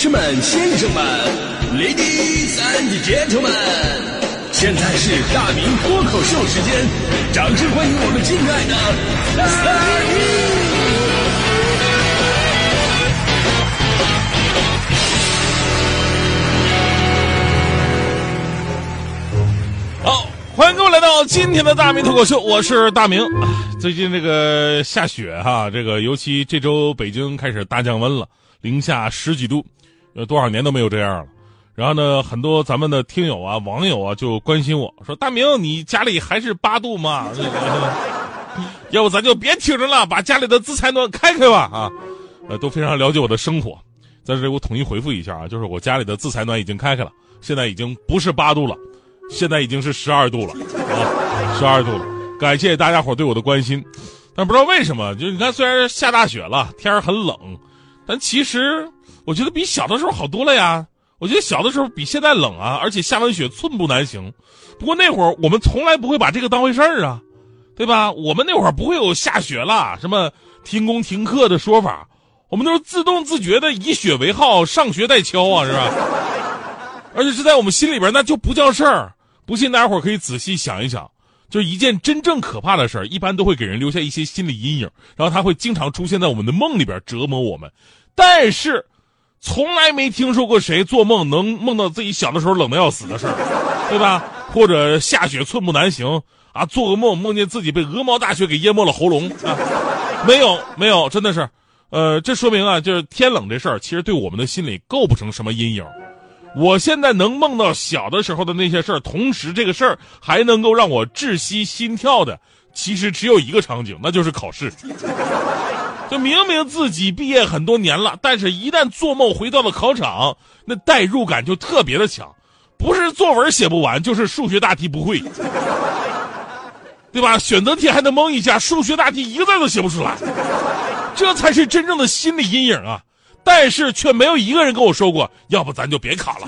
士们、先生们，Ladies and Gentlemen，现在是大明脱口秀时间，掌声欢迎我们敬爱的大明！好，欢迎各位来到今天的大明脱口秀，我是大明。最近这个下雪哈，这个尤其这周北京开始大降温了，零下十几度，有多少年都没有这样了。然后呢，很多咱们的听友啊、网友啊就关心我说：“大明，你家里还是八度吗？要不咱就别听着了，把家里的自采暖开开吧啊！”呃，都非常了解我的生活，在这里我统一回复一下啊，就是我家里的自采暖已经开开了，现在已经不是八度了，现在已经是十二度了啊，十二度了。感谢大家伙对我的关心，但不知道为什么，就你看，虽然下大雪了，天很冷，但其实我觉得比小的时候好多了呀。我觉得小的时候比现在冷啊，而且下完雪寸步难行。不过那会儿我们从来不会把这个当回事儿啊，对吧？我们那会儿不会有下雪了什么停工停课的说法，我们都是自动自觉的以雪为号，上学带敲啊，是吧？而且是在我们心里边，那就不叫事儿。不信大家伙可以仔细想一想。就一件真正可怕的事儿，一般都会给人留下一些心理阴影，然后它会经常出现在我们的梦里边折磨我们。但是，从来没听说过谁做梦能梦到自己小的时候冷的要死的事儿，对吧？或者下雪寸步难行啊，做个梦梦见自己被鹅毛大雪给淹没了喉咙啊？没有，没有，真的是，呃，这说明啊，就是天冷这事儿，其实对我们的心理构不成什么阴影。我现在能梦到小的时候的那些事儿，同时这个事儿还能够让我窒息心跳的，其实只有一个场景，那就是考试。就明明自己毕业很多年了，但是一旦做梦回到了考场，那代入感就特别的强，不是作文写不完，就是数学大题不会，对吧？选择题还能蒙一下，数学大题一个字都写不出来，这才是真正的心理阴影啊！但是却没有一个人跟我说过，要不咱就别考了。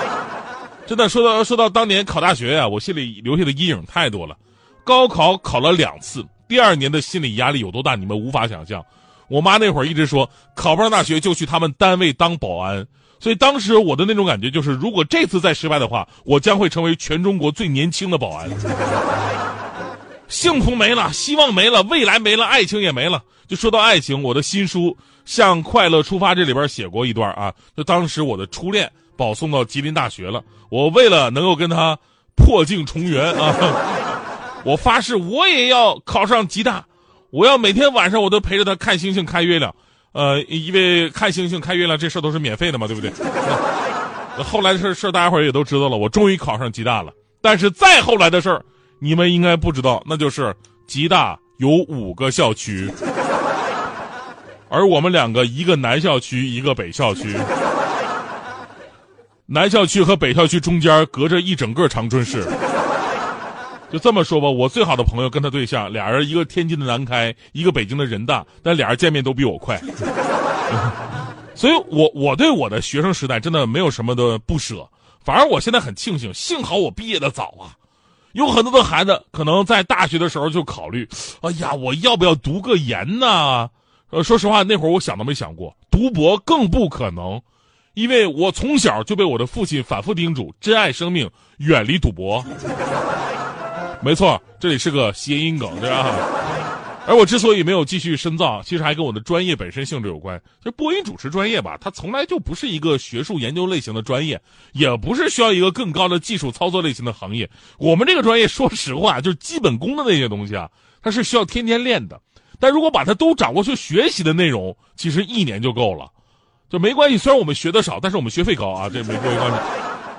真的说到说到当年考大学呀，我心里留下的阴影太多了。高考考了两次，第二年的心理压力有多大，你们无法想象。我妈那会儿一直说，考不上大学就去他们单位当保安。所以当时我的那种感觉就是，如果这次再失败的话，我将会成为全中国最年轻的保安。幸福没了，希望没了，未来没了，爱情也没了。就说到爱情，我的新书。向快乐出发，这里边写过一段啊，就当时我的初恋保送到吉林大学了，我为了能够跟他破镜重圆啊，我发誓我也要考上吉大，我要每天晚上我都陪着他看星星看月亮，呃，因为看星星看月亮这事都是免费的嘛，对不对？后来的事事大家伙也都知道了，我终于考上吉大了，但是再后来的事儿，你们应该不知道，那就是吉大有五个校区。而我们两个，一个南校区，一个北校区。南校区和北校区中间隔着一整个长春市。就这么说吧，我最好的朋友跟他对象，俩人一个天津的南开，一个北京的人大，但俩人见面都比我快。所以我我对我的学生时代真的没有什么的不舍，反而我现在很庆幸，幸好我毕业的早啊。有很多的孩子可能在大学的时候就考虑，哎呀，我要不要读个研呢？呃，说实话，那会儿我想都没想过读博，更不可能，因为我从小就被我的父亲反复叮嘱：珍爱生命，远离赌博。没错，这里是个谐音梗，对吧？而我之所以没有继续深造，其实还跟我的专业本身性质有关。就播音主持专业吧，它从来就不是一个学术研究类型的专业，也不是需要一个更高的技术操作类型的行业。我们这个专业，说实话，就是基本功的那些东西啊，它是需要天天练的。但如果把它都掌握去学习的内容，其实一年就够了，就没关系。虽然我们学的少，但是我们学费高啊，这没没关系。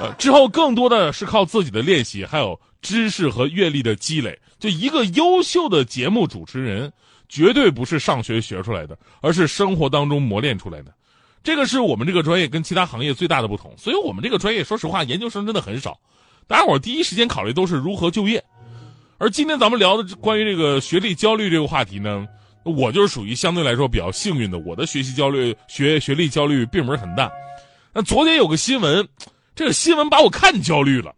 呃，之后更多的是靠自己的练习，还有知识和阅历的积累。就一个优秀的节目主持人，绝对不是上学学出来的，而是生活当中磨练出来的。这个是我们这个专业跟其他行业最大的不同。所以我们这个专业，说实话，研究生真的很少。大家伙第一时间考虑都是如何就业。而今天咱们聊的关于这个学历焦虑这个话题呢，我就是属于相对来说比较幸运的，我的学习焦虑、学学历焦虑并不是很大。那昨天有个新闻，这个新闻把我看焦虑了，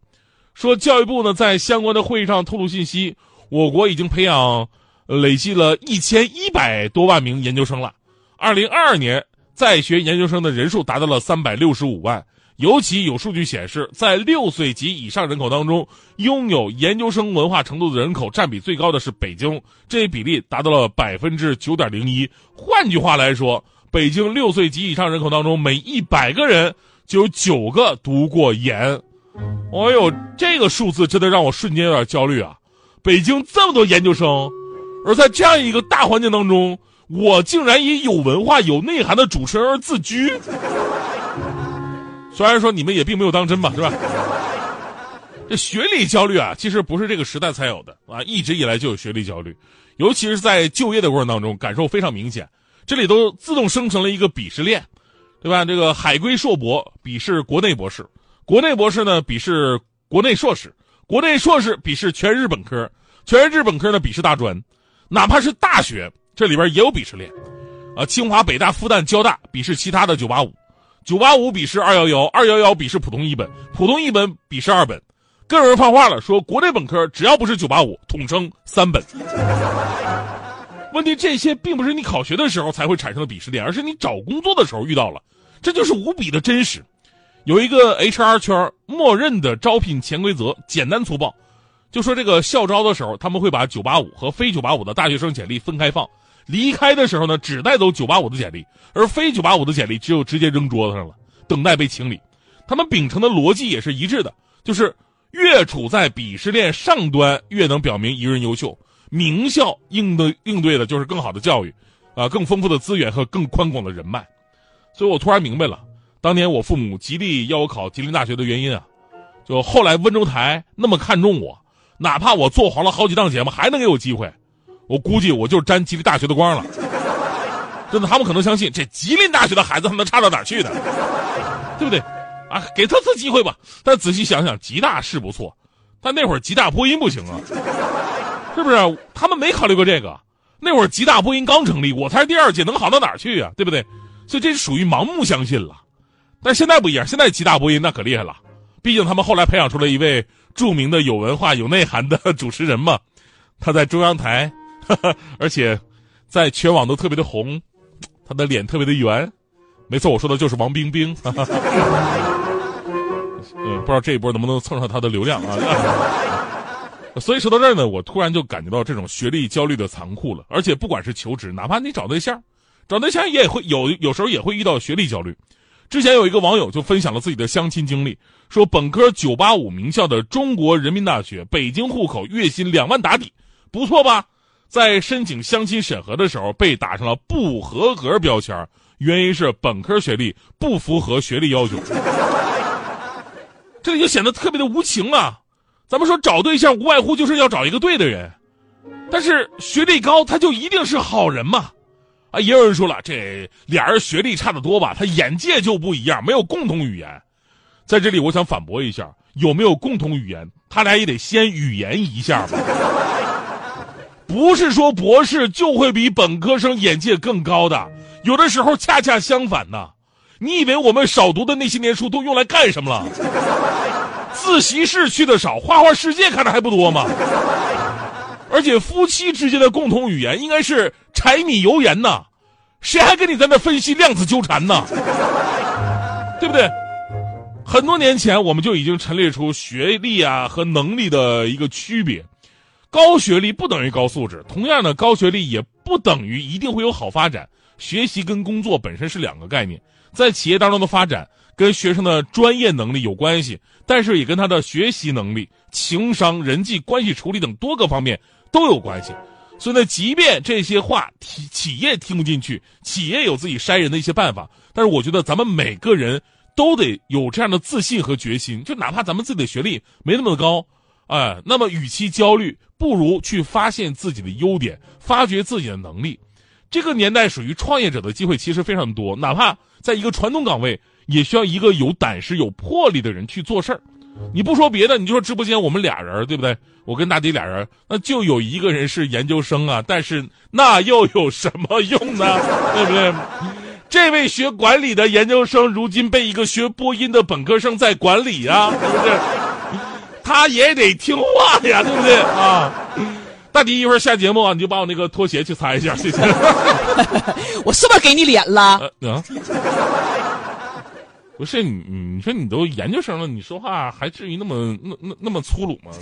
说教育部呢在相关的会议上透露信息，我国已经培养累计了一千一百多万名研究生了。二零二二年在学研究生的人数达到了三百六十五万。尤其有数据显示，在六岁及以上人口当中，拥有研究生文化程度的人口占比最高的是北京，这一比例达到了百分之九点零一。换句话来说，北京六岁及以上人口当中，每一百个人就有九个读过研。哎呦，这个数字真的让我瞬间有点焦虑啊！北京这么多研究生，而在这样一个大环境当中，我竟然以有文化、有内涵的主持人而自居。虽然说你们也并没有当真吧，是吧？这学历焦虑啊，其实不是这个时代才有的啊，一直以来就有学历焦虑，尤其是在就业的过程当中，感受非常明显。这里都自动生成了一个鄙视链，对吧？这个海归硕博鄙视国内博士，国内博士呢鄙视国内硕士，国内硕士鄙视全日本科，全日本科呢鄙视大专，哪怕是大学，这里边也有鄙视链，啊，清华、北大、复旦、交大鄙视其他的九八五。九八五鄙视二幺幺，二幺幺鄙视普通一本，普通一本鄙视二本，更有人放话了，说国内本科只要不是九八五，统称三本。问题这些并不是你考学的时候才会产生的鄙视链，而是你找工作的时候遇到了，这就是无比的真实。有一个 HR 圈默认的招聘潜规则，简单粗暴，就说这个校招的时候，他们会把九八五和非九八五的大学生简历分开放。离开的时候呢，只带走九八五的简历，而非九八五的简历只有直接扔桌子上了，等待被清理。他们秉承的逻辑也是一致的，就是越处在鄙视链上端，越能表明一个人优秀。名校应对应对的就是更好的教育，啊，更丰富的资源和更宽广的人脉。所以我突然明白了，当年我父母极力要我考吉林大学的原因啊，就后来温州台那么看重我，哪怕我做黄了好几档节目，还能给我机会。我估计我就是沾吉林大学的光了，真的，他们可能相信这吉林大学的孩子还能差到哪去呢？对不对？啊，给他次机会吧。但仔细想想，吉大是不错，但那会儿吉大播音不行啊，是不是？他们没考虑过这个。那会儿吉大播音刚成立，我才是第二届，能好到哪去啊？对不对？所以这是属于盲目相信了。但现在不一样，现在吉大播音那可厉害了，毕竟他们后来培养出了一位著名的有文化、有内涵的主持人嘛，他在中央台。而且，在全网都特别的红，他的脸特别的圆，没错，我说的就是王冰冰。嗯，不知道这一波能不能蹭上他的流量啊？所以说到这儿呢，我突然就感觉到这种学历焦虑的残酷了。而且不管是求职，哪怕你找对象，找对象也会有有时候也会遇到学历焦虑。之前有一个网友就分享了自己的相亲经历，说本科九八五名校的中国人民大学，北京户口，月薪两万打底，不错吧？在申请相亲审核的时候被打上了不合格标签，原因是本科学历不符合学历要求。这里就显得特别的无情啊！咱们说找对象无外乎就是要找一个对的人，但是学历高他就一定是好人吗？啊，也有人说了，这俩人学历差得多吧，他眼界就不一样，没有共同语言。在这里我想反驳一下，有没有共同语言，他俩也得先语言一下吧。不是说博士就会比本科生眼界更高的，有的时候恰恰相反呢。你以为我们少读的那些年书都用来干什么了？自习室去的少，花花世界看的还不多吗？而且夫妻之间的共同语言应该是柴米油盐呐，谁还跟你在那分析量子纠缠呢？对不对？很多年前我们就已经陈列出学历啊和能力的一个区别。高学历不等于高素质，同样的，高学历也不等于一定会有好发展。学习跟工作本身是两个概念，在企业当中的发展跟学生的专业能力有关系，但是也跟他的学习能力、情商、人际关系处理等多个方面都有关系。所以呢，即便这些话企企业听不进去，企业有自己筛人的一些办法，但是我觉得咱们每个人都得有这样的自信和决心，就哪怕咱们自己的学历没那么高。哎，那么与其焦虑，不如去发现自己的优点，发掘自己的能力。这个年代属于创业者的机会其实非常多，哪怕在一个传统岗位，也需要一个有胆识、有魄力的人去做事儿。你不说别的，你就说直播间我们俩人，对不对？我跟大迪俩人，那就有一个人是研究生啊，但是那又有什么用呢？对不对？这位学管理的研究生，如今被一个学播音的本科生在管理啊，对不对？他也得听话呀，对不对啊？大迪一会儿下节目啊，你就把我那个拖鞋去擦一下，谢谢。我是不是给你脸了？呃啊，不是你，你说你都研究生了，你说话还至于那么那那那么粗鲁吗？